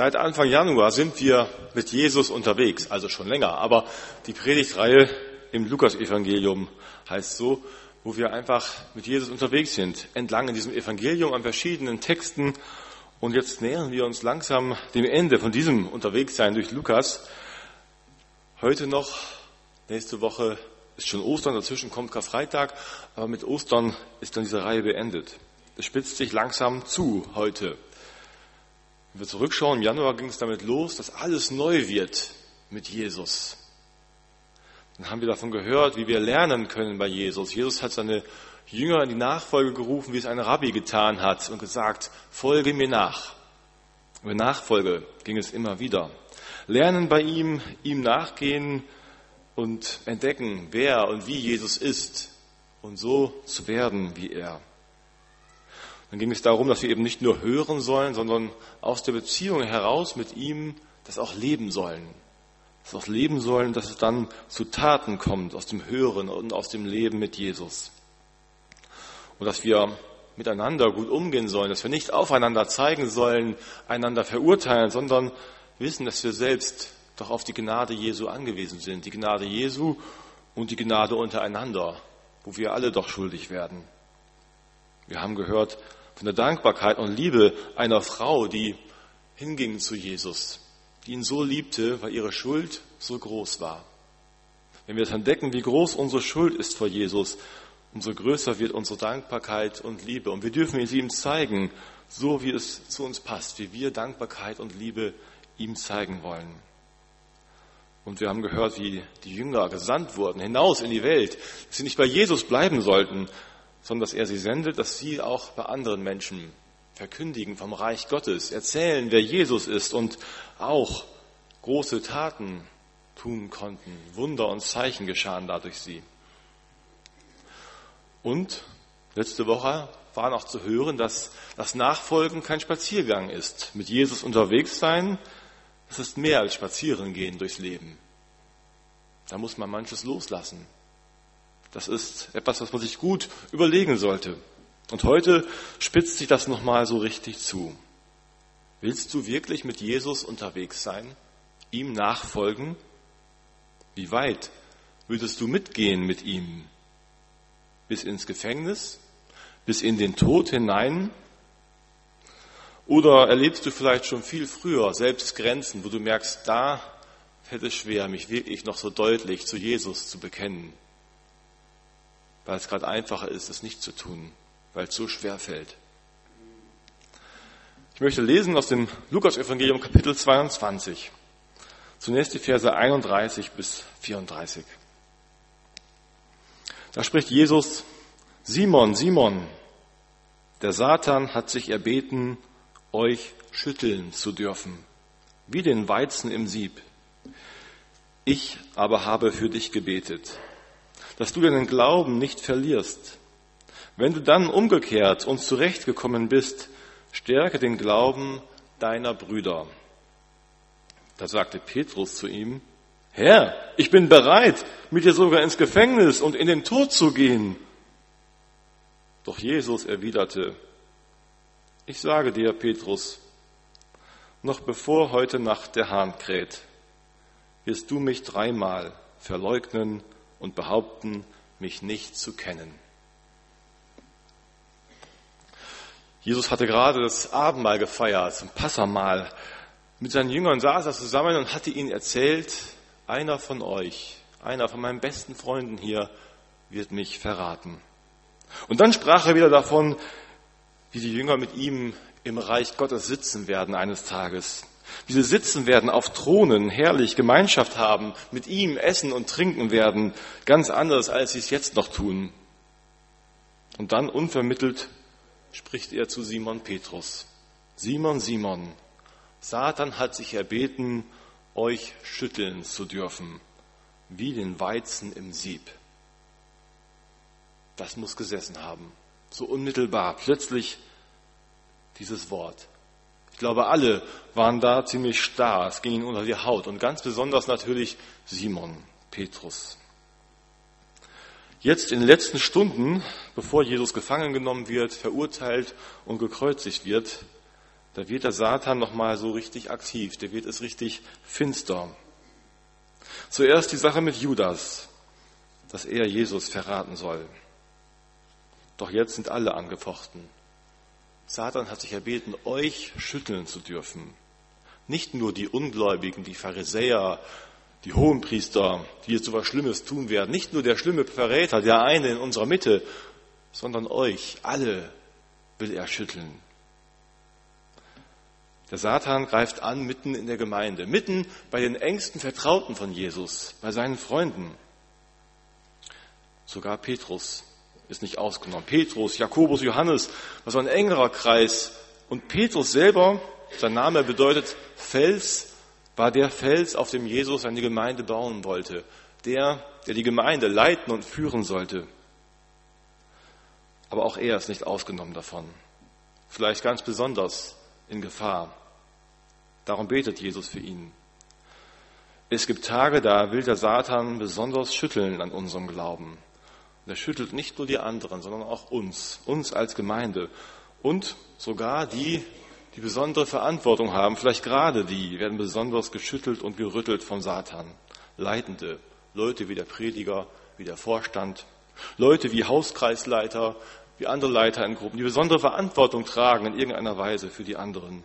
Seit Anfang Januar sind wir mit Jesus unterwegs, also schon länger, aber die Predigtreihe im Lukasevangelium heißt so, wo wir einfach mit Jesus unterwegs sind, entlang in diesem Evangelium an verschiedenen Texten. Und jetzt nähern wir uns langsam dem Ende von diesem Unterwegssein durch Lukas. Heute noch, nächste Woche ist schon Ostern, dazwischen kommt Karfreitag, aber mit Ostern ist dann diese Reihe beendet. Es spitzt sich langsam zu heute. Wenn wir zurückschauen, im Januar ging es damit los, dass alles neu wird mit Jesus. Dann haben wir davon gehört, wie wir lernen können bei Jesus. Jesus hat seine Jünger in die Nachfolge gerufen, wie es ein Rabbi getan hat und gesagt, folge mir nach. Über Nachfolge ging es immer wieder. Lernen bei ihm, ihm nachgehen und entdecken, wer und wie Jesus ist und so zu werden wie er. Dann ging es darum, dass wir eben nicht nur hören sollen, sondern aus der Beziehung heraus mit ihm das auch leben sollen. Das auch leben sollen, dass es dann zu Taten kommt, aus dem Hören und aus dem Leben mit Jesus. Und dass wir miteinander gut umgehen sollen, dass wir nicht aufeinander zeigen sollen, einander verurteilen, sondern wissen, dass wir selbst doch auf die Gnade Jesu angewiesen sind. Die Gnade Jesu und die Gnade untereinander, wo wir alle doch schuldig werden. Wir haben gehört, von der Dankbarkeit und Liebe einer Frau, die hinging zu Jesus, die ihn so liebte, weil ihre Schuld so groß war. Wenn wir entdecken, wie groß unsere Schuld ist vor Jesus, umso größer wird unsere Dankbarkeit und Liebe. Und wir dürfen sie ihm zeigen, so wie es zu uns passt, wie wir Dankbarkeit und Liebe ihm zeigen wollen. Und wir haben gehört, wie die Jünger gesandt wurden, hinaus in die Welt, dass sie nicht bei Jesus bleiben sollten, sondern dass er sie sendet, dass sie auch bei anderen Menschen verkündigen vom Reich Gottes, erzählen, wer Jesus ist und auch große Taten tun konnten. Wunder und Zeichen geschahen dadurch sie. Und letzte Woche war noch zu hören, dass das Nachfolgen kein Spaziergang ist. Mit Jesus unterwegs sein, das ist mehr als Spazieren gehen durchs Leben. Da muss man manches loslassen. Das ist etwas, was man sich gut überlegen sollte. Und heute spitzt sich das nochmal so richtig zu. Willst du wirklich mit Jesus unterwegs sein? Ihm nachfolgen? Wie weit würdest du mitgehen mit ihm? Bis ins Gefängnis? Bis in den Tod hinein? Oder erlebst du vielleicht schon viel früher selbst Grenzen, wo du merkst, da fällt es schwer, mich wirklich noch so deutlich zu Jesus zu bekennen? Weil es gerade einfacher ist, es nicht zu tun, weil es so schwer fällt. Ich möchte lesen aus dem Lukas-Evangelium Kapitel 22. Zunächst die Verse 31 bis 34. Da spricht Jesus, Simon, Simon, der Satan hat sich erbeten, euch schütteln zu dürfen, wie den Weizen im Sieb. Ich aber habe für dich gebetet, dass du deinen Glauben nicht verlierst. Wenn du dann umgekehrt und zurechtgekommen bist, stärke den Glauben deiner Brüder. Da sagte Petrus zu ihm, Herr, ich bin bereit, mit dir sogar ins Gefängnis und in den Tod zu gehen. Doch Jesus erwiderte, ich sage dir, Petrus, noch bevor heute Nacht der Hahn kräht, wirst du mich dreimal verleugnen und behaupten, mich nicht zu kennen. Jesus hatte gerade das Abendmahl gefeiert, zum Passamal. Mit seinen Jüngern saß er zusammen und hatte ihnen erzählt, einer von euch, einer von meinen besten Freunden hier, wird mich verraten. Und dann sprach er wieder davon, wie die Jünger mit ihm im Reich Gottes sitzen werden eines Tages wie sie sitzen werden auf Thronen, herrlich Gemeinschaft haben, mit ihm essen und trinken werden, ganz anders, als sie es jetzt noch tun. Und dann unvermittelt spricht er zu Simon Petrus. Simon, Simon, Satan hat sich erbeten, euch schütteln zu dürfen, wie den Weizen im Sieb. Das muss gesessen haben. So unmittelbar, plötzlich dieses Wort glaube, alle waren da ziemlich starr. Es ging ihnen unter die Haut. Und ganz besonders natürlich Simon, Petrus. Jetzt in den letzten Stunden, bevor Jesus gefangen genommen wird, verurteilt und gekreuzigt wird, Da wird der Satan nochmal so richtig aktiv, der wird es richtig finster. Zuerst die Sache mit Judas, dass er Jesus verraten soll. Doch jetzt sind alle angefochten. Satan hat sich erbeten, euch schütteln zu dürfen. Nicht nur die Ungläubigen, die Pharisäer, die Hohenpriester, die jetzt so was Schlimmes tun werden. Nicht nur der schlimme Verräter, der eine in unserer Mitte, sondern euch, alle will er schütteln. Der Satan greift an mitten in der Gemeinde, mitten bei den engsten Vertrauten von Jesus, bei seinen Freunden. Sogar Petrus ist nicht ausgenommen. Petrus, Jakobus, Johannes, das war ein engerer Kreis. Und Petrus selber, sein Name bedeutet Fels, war der Fels, auf dem Jesus seine Gemeinde bauen wollte. Der, der die Gemeinde leiten und führen sollte. Aber auch er ist nicht ausgenommen davon. Vielleicht ganz besonders in Gefahr. Darum betet Jesus für ihn. Es gibt Tage, da will der Satan besonders schütteln an unserem Glauben. Und er schüttelt nicht nur die anderen, sondern auch uns, uns als Gemeinde und sogar die, die besondere Verantwortung haben, vielleicht gerade die, werden besonders geschüttelt und gerüttelt vom Satan. Leitende, Leute wie der Prediger, wie der Vorstand, Leute wie Hauskreisleiter, wie andere Leiter in Gruppen, die besondere Verantwortung tragen in irgendeiner Weise für die anderen.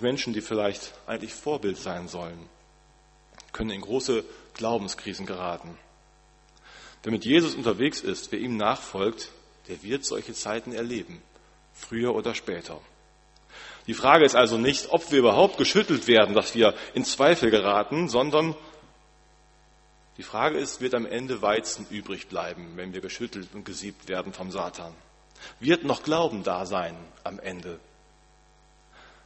Menschen, die vielleicht eigentlich Vorbild sein sollen, können in große Glaubenskrisen geraten. Wer mit Jesus unterwegs ist, wer ihm nachfolgt, der wird solche Zeiten erleben, früher oder später. Die Frage ist also nicht, ob wir überhaupt geschüttelt werden, dass wir in Zweifel geraten, sondern die Frage ist, wird am Ende Weizen übrig bleiben, wenn wir geschüttelt und gesiebt werden vom Satan? Wird noch Glauben da sein am Ende?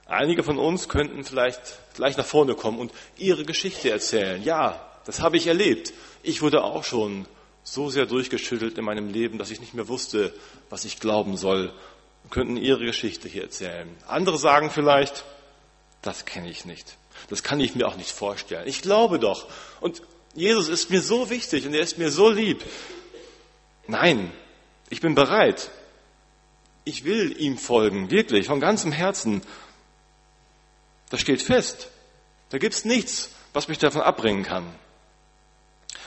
Einige von uns könnten vielleicht gleich nach vorne kommen und ihre Geschichte erzählen. Ja, das habe ich erlebt. Ich wurde auch schon so sehr durchgeschüttelt in meinem Leben, dass ich nicht mehr wusste, was ich glauben soll. Und könnten ihre Geschichte hier erzählen. Andere sagen vielleicht, das kenne ich nicht. Das kann ich mir auch nicht vorstellen. Ich glaube doch. Und Jesus ist mir so wichtig und er ist mir so lieb. Nein, ich bin bereit. Ich will ihm folgen, wirklich, von ganzem Herzen. Das steht fest. Da gibt's nichts, was mich davon abbringen kann.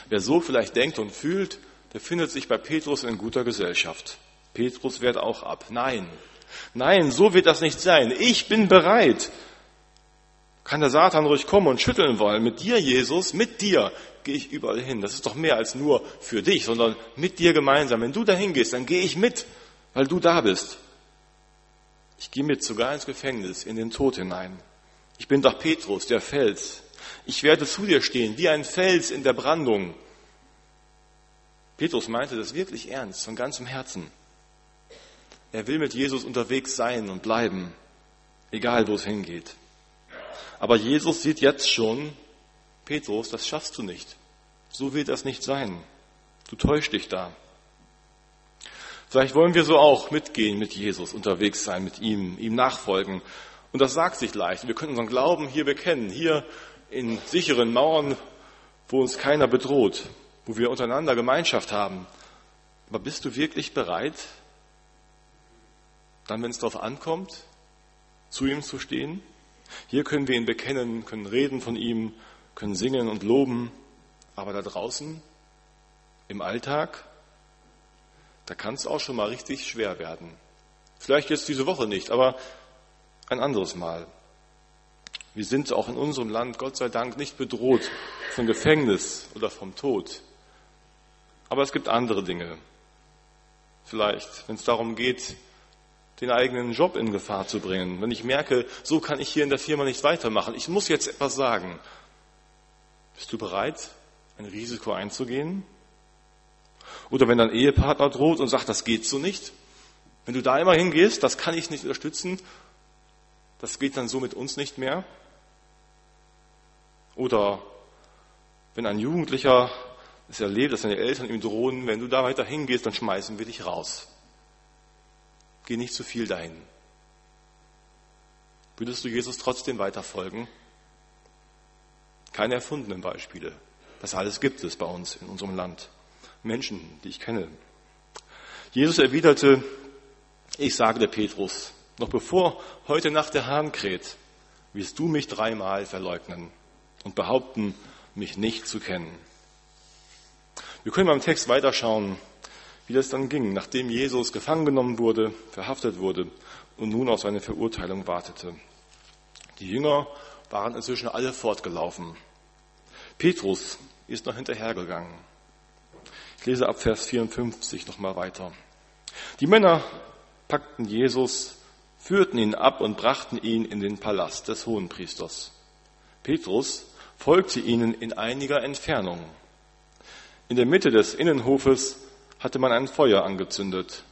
Wer so vielleicht denkt und fühlt, der findet sich bei Petrus in guter Gesellschaft. Petrus wehrt auch ab. Nein, nein, so wird das nicht sein. Ich bin bereit. Kann der Satan ruhig kommen und schütteln wollen. Mit dir, Jesus, mit dir gehe ich überall hin. Das ist doch mehr als nur für dich, sondern mit dir gemeinsam. Wenn du dahin gehst, dann gehe ich mit, weil du da bist. Ich gehe mit sogar ins Gefängnis, in den Tod hinein. Ich bin doch Petrus, der Fels. Ich werde zu dir stehen, wie ein Fels in der Brandung. Petrus meinte das wirklich ernst, von ganzem Herzen. Er will mit Jesus unterwegs sein und bleiben, egal wo es hingeht. Aber Jesus sieht jetzt schon, Petrus, das schaffst du nicht. So wird das nicht sein. Du täuschst dich da. Vielleicht wollen wir so auch mitgehen mit Jesus, unterwegs sein mit ihm, ihm nachfolgen. Und das sagt sich leicht. Wir können unseren Glauben hier bekennen, hier in sicheren Mauern, wo uns keiner bedroht, wo wir untereinander Gemeinschaft haben. Aber bist du wirklich bereit, dann, wenn es darauf ankommt, zu ihm zu stehen? Hier können wir ihn bekennen, können reden von ihm, können singen und loben, aber da draußen, im Alltag, da kann es auch schon mal richtig schwer werden. Vielleicht jetzt diese Woche nicht, aber ein anderes Mal. Wir sind auch in unserem Land, Gott sei Dank, nicht bedroht von Gefängnis oder vom Tod. Aber es gibt andere Dinge. Vielleicht, wenn es darum geht, den eigenen Job in Gefahr zu bringen. Wenn ich merke, so kann ich hier in der Firma nicht weitermachen. Ich muss jetzt etwas sagen. Bist du bereit, ein Risiko einzugehen? Oder wenn dein Ehepartner droht und sagt, das geht so nicht. Wenn du da immer hingehst, das kann ich nicht unterstützen, das geht dann so mit uns nicht mehr. Oder wenn ein Jugendlicher es erlebt, dass seine Eltern ihm drohen, wenn du da weiter hingehst, dann schmeißen wir dich raus. Geh nicht zu viel dahin. Würdest du Jesus trotzdem weiter folgen? Keine erfundenen Beispiele. Das alles gibt es bei uns in unserem Land. Menschen, die ich kenne. Jesus erwiderte, Ich sage dir, Petrus, noch bevor heute Nacht der Hahn kräht, wirst du mich dreimal verleugnen und behaupten, mich nicht zu kennen. Wir können beim Text weiterschauen, wie das dann ging, nachdem Jesus gefangen genommen wurde, verhaftet wurde und nun auf seine Verurteilung wartete. Die Jünger waren inzwischen alle fortgelaufen. Petrus ist noch hinterhergegangen. Ich lese ab Vers 54 nochmal weiter. Die Männer packten Jesus, führten ihn ab und brachten ihn in den Palast des Hohenpriesters. Petrus folgte ihnen in einiger Entfernung. In der Mitte des Innenhofes hatte man ein Feuer angezündet.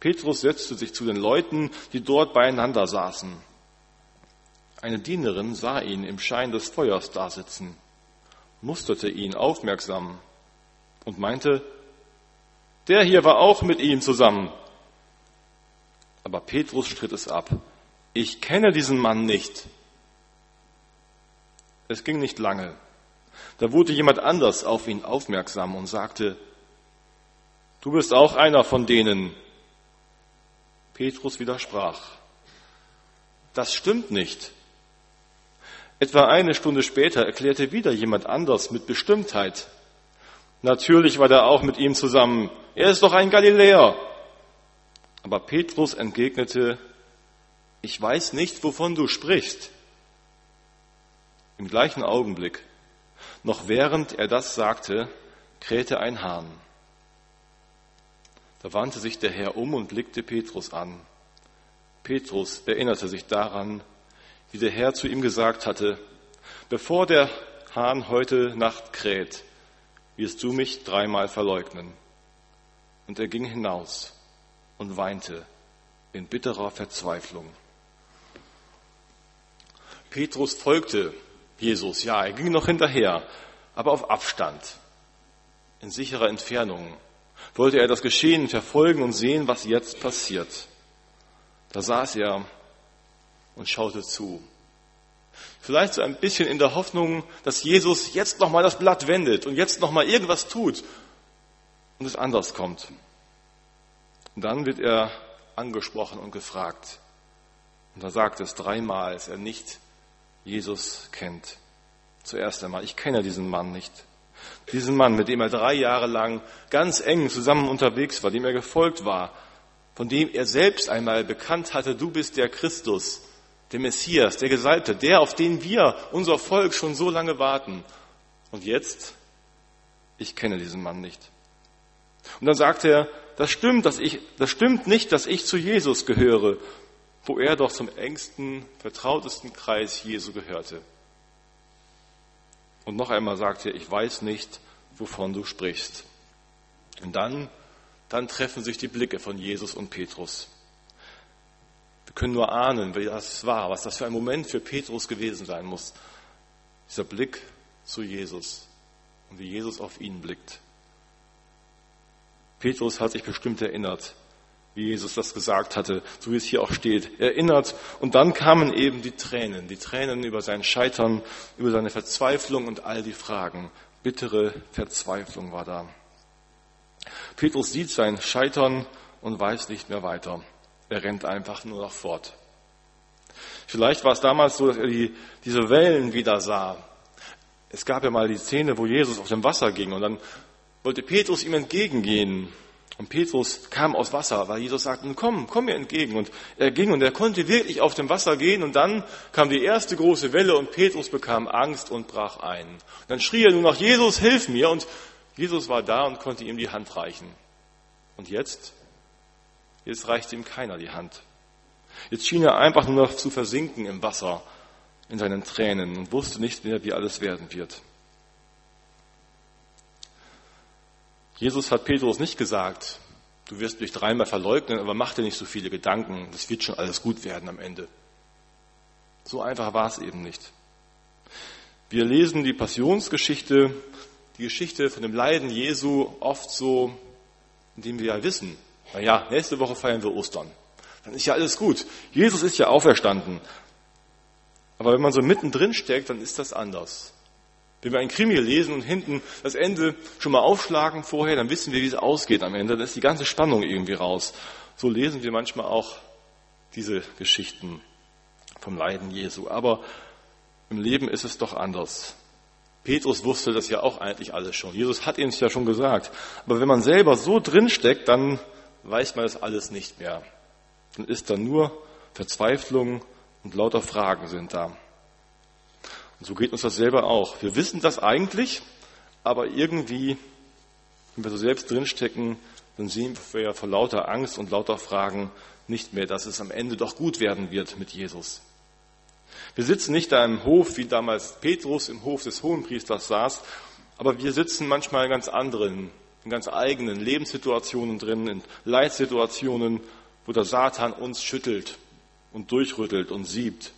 Petrus setzte sich zu den Leuten, die dort beieinander saßen. Eine Dienerin sah ihn im Schein des Feuers dasitzen, musterte ihn aufmerksam und meinte, der hier war auch mit ihm zusammen. Aber Petrus stritt es ab. Ich kenne diesen Mann nicht. Es ging nicht lange. Da wurde jemand anders auf ihn aufmerksam und sagte, du bist auch einer von denen. Petrus widersprach, das stimmt nicht. Etwa eine Stunde später erklärte wieder jemand anders mit Bestimmtheit, natürlich war der auch mit ihm zusammen, er ist doch ein Galiläer. Aber Petrus entgegnete, ich weiß nicht, wovon du sprichst. Im gleichen Augenblick noch während er das sagte, krähte ein Hahn. Da wandte sich der Herr um und blickte Petrus an. Petrus erinnerte sich daran, wie der Herr zu ihm gesagt hatte, bevor der Hahn heute Nacht kräht, wirst du mich dreimal verleugnen. Und er ging hinaus und weinte in bitterer Verzweiflung. Petrus folgte Jesus. Ja, er ging noch hinterher, aber auf Abstand, in sicherer Entfernung, wollte er das Geschehen verfolgen und sehen, was jetzt passiert. Da saß er und schaute zu. Vielleicht so ein bisschen in der Hoffnung, dass Jesus jetzt nochmal das Blatt wendet und jetzt nochmal irgendwas tut und es anders kommt. Und dann wird er angesprochen und gefragt. Und da sagt es dreimal, dass er nicht Jesus kennt. Zuerst einmal, ich kenne diesen Mann nicht. Diesen Mann, mit dem er drei Jahre lang ganz eng zusammen unterwegs war, dem er gefolgt war, von dem er selbst einmal bekannt hatte, du bist der Christus, der Messias, der Gesalbte, der, auf den wir, unser Volk, schon so lange warten. Und jetzt, ich kenne diesen Mann nicht. Und dann sagt er, das stimmt, dass ich, das stimmt nicht, dass ich zu Jesus gehöre, wo er doch zum engsten, vertrautesten Kreis Jesu gehörte. Und noch einmal sagt er, ich weiß nicht, wovon du sprichst. Und dann, dann treffen sich die Blicke von Jesus und Petrus. Wir können nur ahnen, wie das war, was das für ein Moment für Petrus gewesen sein muss. Dieser Blick zu Jesus und wie Jesus auf ihn blickt. Petrus hat sich bestimmt erinnert, wie Jesus das gesagt hatte, so wie es hier auch steht, erinnert. Und dann kamen eben die Tränen, die Tränen über sein Scheitern, über seine Verzweiflung und all die Fragen. Bittere Verzweiflung war da. Petrus sieht sein Scheitern und weiß nicht mehr weiter. Er rennt einfach nur noch fort. Vielleicht war es damals so, dass er die, diese Wellen wieder sah. Es gab ja mal die Szene, wo Jesus auf dem Wasser ging und dann wollte Petrus ihm entgegengehen. Und Petrus kam aus Wasser, weil Jesus sagte, komm, komm mir entgegen. Und er ging und er konnte wirklich auf dem Wasser gehen. Und dann kam die erste große Welle und Petrus bekam Angst und brach ein. Und dann schrie er nur noch, Jesus, hilf mir. Und Jesus war da und konnte ihm die Hand reichen. Und jetzt? Jetzt reichte ihm keiner die Hand. Jetzt schien er einfach nur noch zu versinken im Wasser, in seinen Tränen und wusste nicht mehr, wie alles werden wird. Jesus hat Petrus nicht gesagt, du wirst mich dreimal verleugnen, aber mach dir nicht so viele Gedanken, das wird schon alles gut werden am Ende. So einfach war es eben nicht. Wir lesen die Passionsgeschichte, die Geschichte von dem Leiden Jesu oft so, indem wir ja wissen, na ja, nächste Woche feiern wir Ostern. Dann ist ja alles gut. Jesus ist ja auferstanden. Aber wenn man so mittendrin steckt, dann ist das anders. Wenn wir ein Krimi lesen und hinten das Ende schon mal aufschlagen vorher, dann wissen wir, wie es ausgeht am Ende. Da ist die ganze Spannung irgendwie raus. So lesen wir manchmal auch diese Geschichten vom Leiden Jesu. Aber im Leben ist es doch anders. Petrus wusste das ja auch eigentlich alles schon. Jesus hat ihm es ja schon gesagt. Aber wenn man selber so drinsteckt, dann weiß man das alles nicht mehr. Dann ist da nur Verzweiflung und lauter Fragen sind da. Und so geht uns das selber auch. Wir wissen das eigentlich, aber irgendwie, wenn wir so selbst drinstecken, dann sehen wir vor lauter Angst und lauter Fragen nicht mehr, dass es am Ende doch gut werden wird mit Jesus. Wir sitzen nicht da im Hof, wie damals Petrus im Hof des Hohenpriesters saß, aber wir sitzen manchmal in ganz anderen, in ganz eigenen Lebenssituationen drin, in Leitsituationen, wo der Satan uns schüttelt und durchrüttelt und siebt.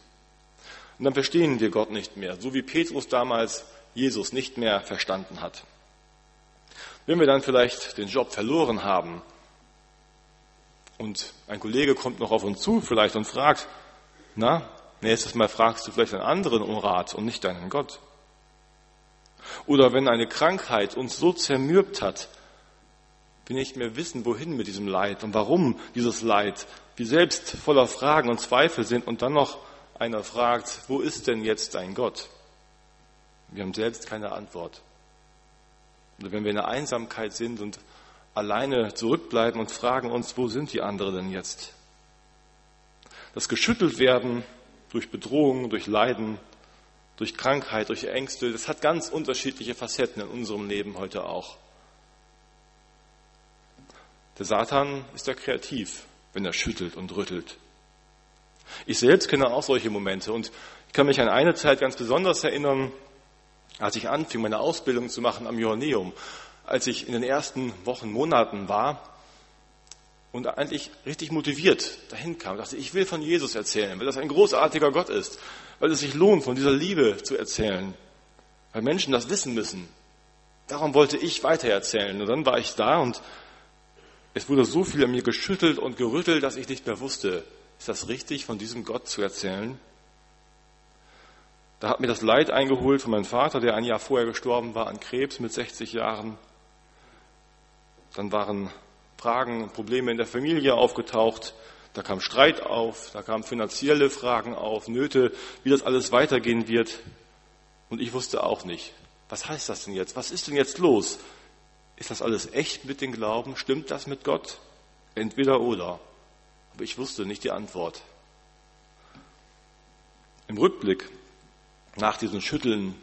Und dann verstehen wir Gott nicht mehr, so wie Petrus damals Jesus nicht mehr verstanden hat. Wenn wir dann vielleicht den Job verloren haben und ein Kollege kommt noch auf uns zu vielleicht und fragt, na, nächstes Mal fragst du vielleicht einen anderen um Rat und nicht deinen Gott. Oder wenn eine Krankheit uns so zermürbt hat, wir nicht mehr wissen, wohin mit diesem Leid und warum dieses Leid, wir selbst voller Fragen und Zweifel sind und dann noch einer fragt, wo ist denn jetzt dein Gott? Wir haben selbst keine Antwort. Oder wenn wir in der Einsamkeit sind und alleine zurückbleiben und fragen uns, wo sind die anderen denn jetzt? Das geschüttelt werden durch Bedrohung, durch Leiden, durch Krankheit, durch Ängste, das hat ganz unterschiedliche Facetten in unserem Leben heute auch. Der Satan ist ja kreativ, wenn er schüttelt und rüttelt. Ich selbst kenne auch solche Momente und ich kann mich an eine Zeit ganz besonders erinnern, als ich anfing, meine Ausbildung zu machen am Johanneum, als ich in den ersten Wochen, Monaten war und eigentlich richtig motiviert dahin kam, dachte ich, will von Jesus erzählen, weil das ein großartiger Gott ist, weil es sich lohnt, von dieser Liebe zu erzählen, weil Menschen das wissen müssen. Darum wollte ich weitererzählen. Und dann war ich da und es wurde so viel an mir geschüttelt und gerüttelt, dass ich nicht mehr wusste, ist das richtig, von diesem Gott zu erzählen? Da hat mir das Leid eingeholt von meinem Vater, der ein Jahr vorher gestorben war an Krebs mit 60 Jahren. Dann waren Fragen und Probleme in der Familie aufgetaucht. Da kam Streit auf, da kamen finanzielle Fragen auf, Nöte, wie das alles weitergehen wird. Und ich wusste auch nicht, was heißt das denn jetzt? Was ist denn jetzt los? Ist das alles echt mit dem Glauben? Stimmt das mit Gott? Entweder oder. Aber ich wusste nicht die Antwort. Im Rückblick nach diesem Schütteln,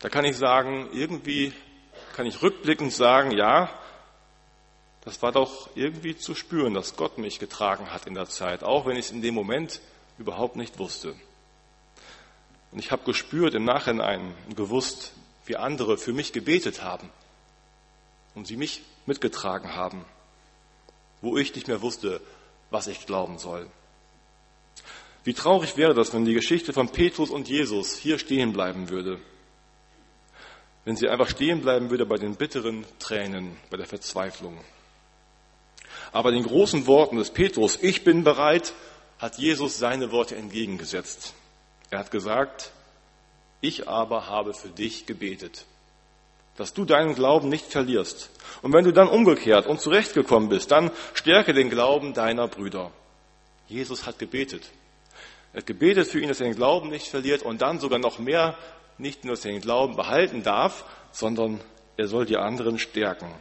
da kann ich sagen, irgendwie kann ich rückblickend sagen, ja, das war doch irgendwie zu spüren, dass Gott mich getragen hat in der Zeit, auch wenn ich es in dem Moment überhaupt nicht wusste. Und ich habe gespürt im Nachhinein und gewusst, wie andere für mich gebetet haben und sie mich mitgetragen haben, wo ich nicht mehr wusste, was ich glauben soll. Wie traurig wäre das, wenn die Geschichte von Petrus und Jesus hier stehen bleiben würde. Wenn sie einfach stehen bleiben würde bei den bitteren Tränen, bei der Verzweiflung. Aber den großen Worten des Petrus, ich bin bereit, hat Jesus seine Worte entgegengesetzt. Er hat gesagt, ich aber habe für dich gebetet, dass du deinen Glauben nicht verlierst. Und wenn du dann umgekehrt und zurechtgekommen bist, dann stärke den Glauben deiner Brüder. Jesus hat gebetet. Er hat gebetet für ihn, dass er den Glauben nicht verliert und dann sogar noch mehr, nicht nur, dass er den Glauben behalten darf, sondern er soll die anderen stärken.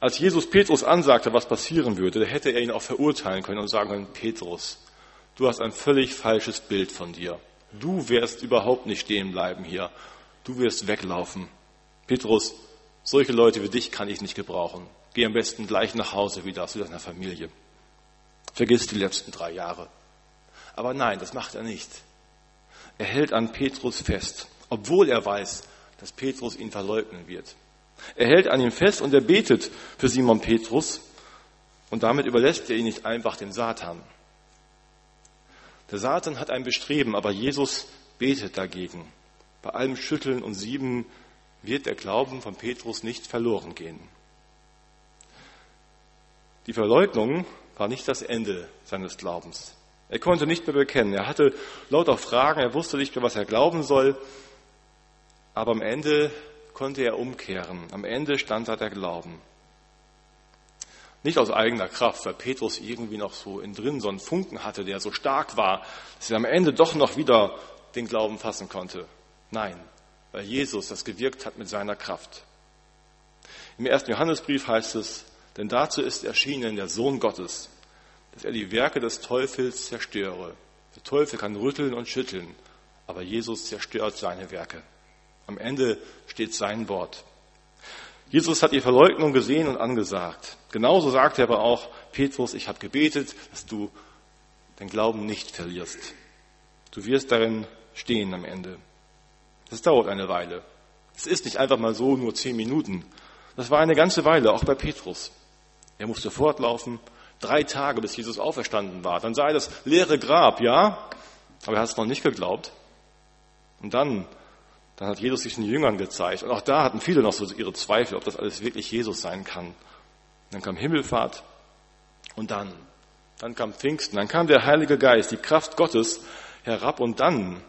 Als Jesus Petrus ansagte, was passieren würde, hätte er ihn auch verurteilen können und sagen können, Petrus, du hast ein völlig falsches Bild von dir. Du wirst überhaupt nicht stehen bleiben hier. Du wirst weglaufen. Petrus, solche Leute wie dich kann ich nicht gebrauchen. Geh am besten gleich nach Hause wieder zu deiner Familie. Vergiss die letzten drei Jahre. Aber nein, das macht er nicht. Er hält an Petrus fest, obwohl er weiß, dass Petrus ihn verleugnen wird. Er hält an ihm fest und er betet für Simon Petrus und damit überlässt er ihn nicht einfach dem Satan. Der Satan hat ein Bestreben, aber Jesus betet dagegen. Bei allem Schütteln und Sieben wird der Glauben von Petrus nicht verloren gehen. Die Verleugnung war nicht das Ende seines Glaubens. Er konnte nicht mehr bekennen. Er hatte lauter Fragen, er wusste nicht mehr, was er glauben soll. Aber am Ende konnte er umkehren. Am Ende stand da der Glauben. Nicht aus eigener Kraft, weil Petrus irgendwie noch so in drin so einen Funken hatte, der so stark war, dass er am Ende doch noch wieder den Glauben fassen konnte. Nein, weil Jesus das gewirkt hat mit seiner Kraft. Im ersten Johannesbrief heißt es, denn dazu ist erschienen der Sohn Gottes, dass er die Werke des Teufels zerstöre. Der Teufel kann rütteln und schütteln, aber Jesus zerstört seine Werke. Am Ende steht sein Wort. Jesus hat die Verleugnung gesehen und angesagt. Genauso sagt er aber auch, Petrus, ich habe gebetet, dass du den Glauben nicht verlierst. Du wirst darin stehen am Ende. Das dauert eine Weile. Es ist nicht einfach mal so nur zehn Minuten. Das war eine ganze Weile, auch bei Petrus. Er musste fortlaufen, drei Tage, bis Jesus auferstanden war. Dann sei das leere Grab, ja, aber er hat es noch nicht geglaubt. Und dann dann hat Jesus sich den Jüngern gezeigt. Und auch da hatten viele noch so ihre Zweifel, ob das alles wirklich Jesus sein kann. Dann kam Himmelfahrt und dann, dann kam Pfingsten, dann kam der Heilige Geist, die Kraft Gottes herab und dann,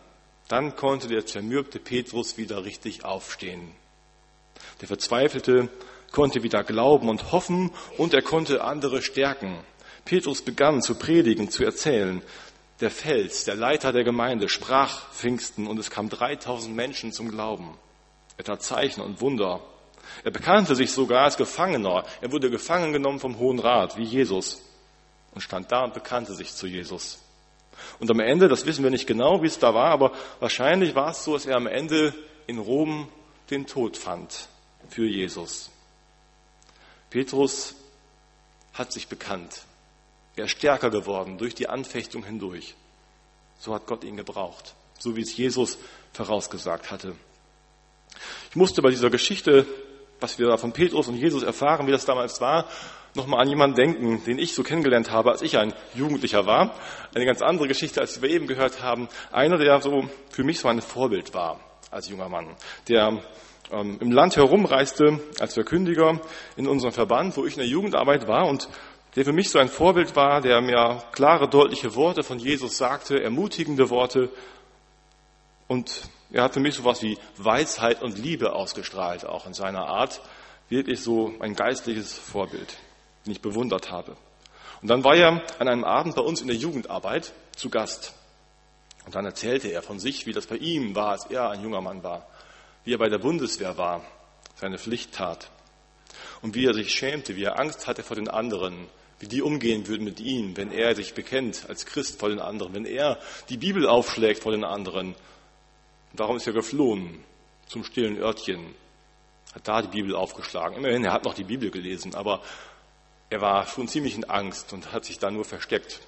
dann konnte der zermürbte Petrus wieder richtig aufstehen. Der Verzweifelte konnte wieder glauben und hoffen und er konnte andere stärken. Petrus begann zu predigen, zu erzählen der Fels, der Leiter der Gemeinde, sprach Pfingsten und es kamen 3000 Menschen zum Glauben. Er tat Zeichen und Wunder. Er bekannte sich sogar als Gefangener. Er wurde gefangen genommen vom Hohen Rat, wie Jesus. Und stand da und bekannte sich zu Jesus. Und am Ende, das wissen wir nicht genau, wie es da war, aber wahrscheinlich war es so, dass er am Ende in Rom den Tod fand für Jesus. Petrus hat sich bekannt. Er ist stärker geworden durch die Anfechtung hindurch. So hat Gott ihn gebraucht, so wie es Jesus vorausgesagt hatte. Ich musste bei dieser Geschichte, was wir da von Petrus und Jesus erfahren, wie das damals war, nochmal an jemanden denken, den ich so kennengelernt habe, als ich ein Jugendlicher war. Eine ganz andere Geschichte, als wir eben gehört haben. Einer, der so für mich so ein Vorbild war als junger Mann, der ähm, im Land herumreiste als Verkündiger in unserem Verband, wo ich in der Jugendarbeit war und der für mich so ein Vorbild war, der mir klare, deutliche Worte von Jesus sagte, ermutigende Worte. Und er hat für mich so etwas wie Weisheit und Liebe ausgestrahlt, auch in seiner Art. Wirklich so ein geistliches Vorbild, den ich bewundert habe. Und dann war er an einem Abend bei uns in der Jugendarbeit zu Gast. Und dann erzählte er von sich, wie das bei ihm war, als er ein junger Mann war, wie er bei der Bundeswehr war, seine Pflicht tat und wie er sich schämte, wie er Angst hatte vor den anderen, wie die umgehen würden mit ihm, wenn er sich bekennt als Christ vor den anderen, wenn er die Bibel aufschlägt vor den anderen. Darum ist er geflohen zum stillen Örtchen, hat da die Bibel aufgeschlagen. Immerhin, er hat noch die Bibel gelesen, aber er war schon ziemlich in Angst und hat sich da nur versteckt.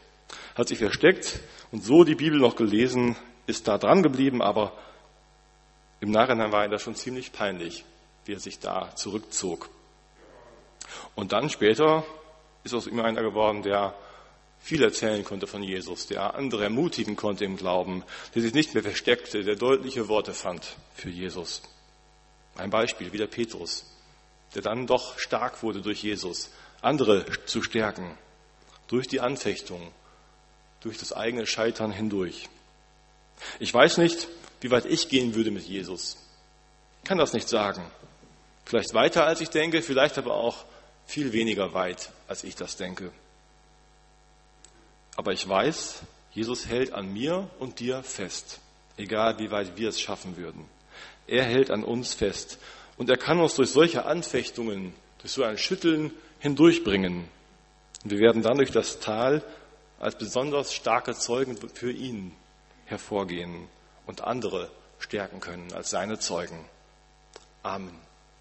Hat sich versteckt und so die Bibel noch gelesen, ist da dran geblieben, aber im Nachhinein war ihm das schon ziemlich peinlich, wie er sich da zurückzog. Und dann später ist aus ihm einer geworden, der viel erzählen konnte von Jesus, der andere ermutigen konnte im Glauben, der sich nicht mehr versteckte, der deutliche Worte fand für Jesus. Ein Beispiel wie der Petrus, der dann doch stark wurde durch Jesus, andere zu stärken, durch die Anfechtung, durch das eigene Scheitern hindurch. Ich weiß nicht, wie weit ich gehen würde mit Jesus. Ich kann das nicht sagen. Vielleicht weiter, als ich denke, vielleicht aber auch viel weniger weit, als ich das denke. Aber ich weiß, Jesus hält an mir und dir fest, egal wie weit wir es schaffen würden. Er hält an uns fest und er kann uns durch solche Anfechtungen, durch so ein Schütteln hindurchbringen. Wir werden dann durch das Tal als besonders starke Zeugen für ihn hervorgehen und andere stärken können als seine Zeugen. Amen.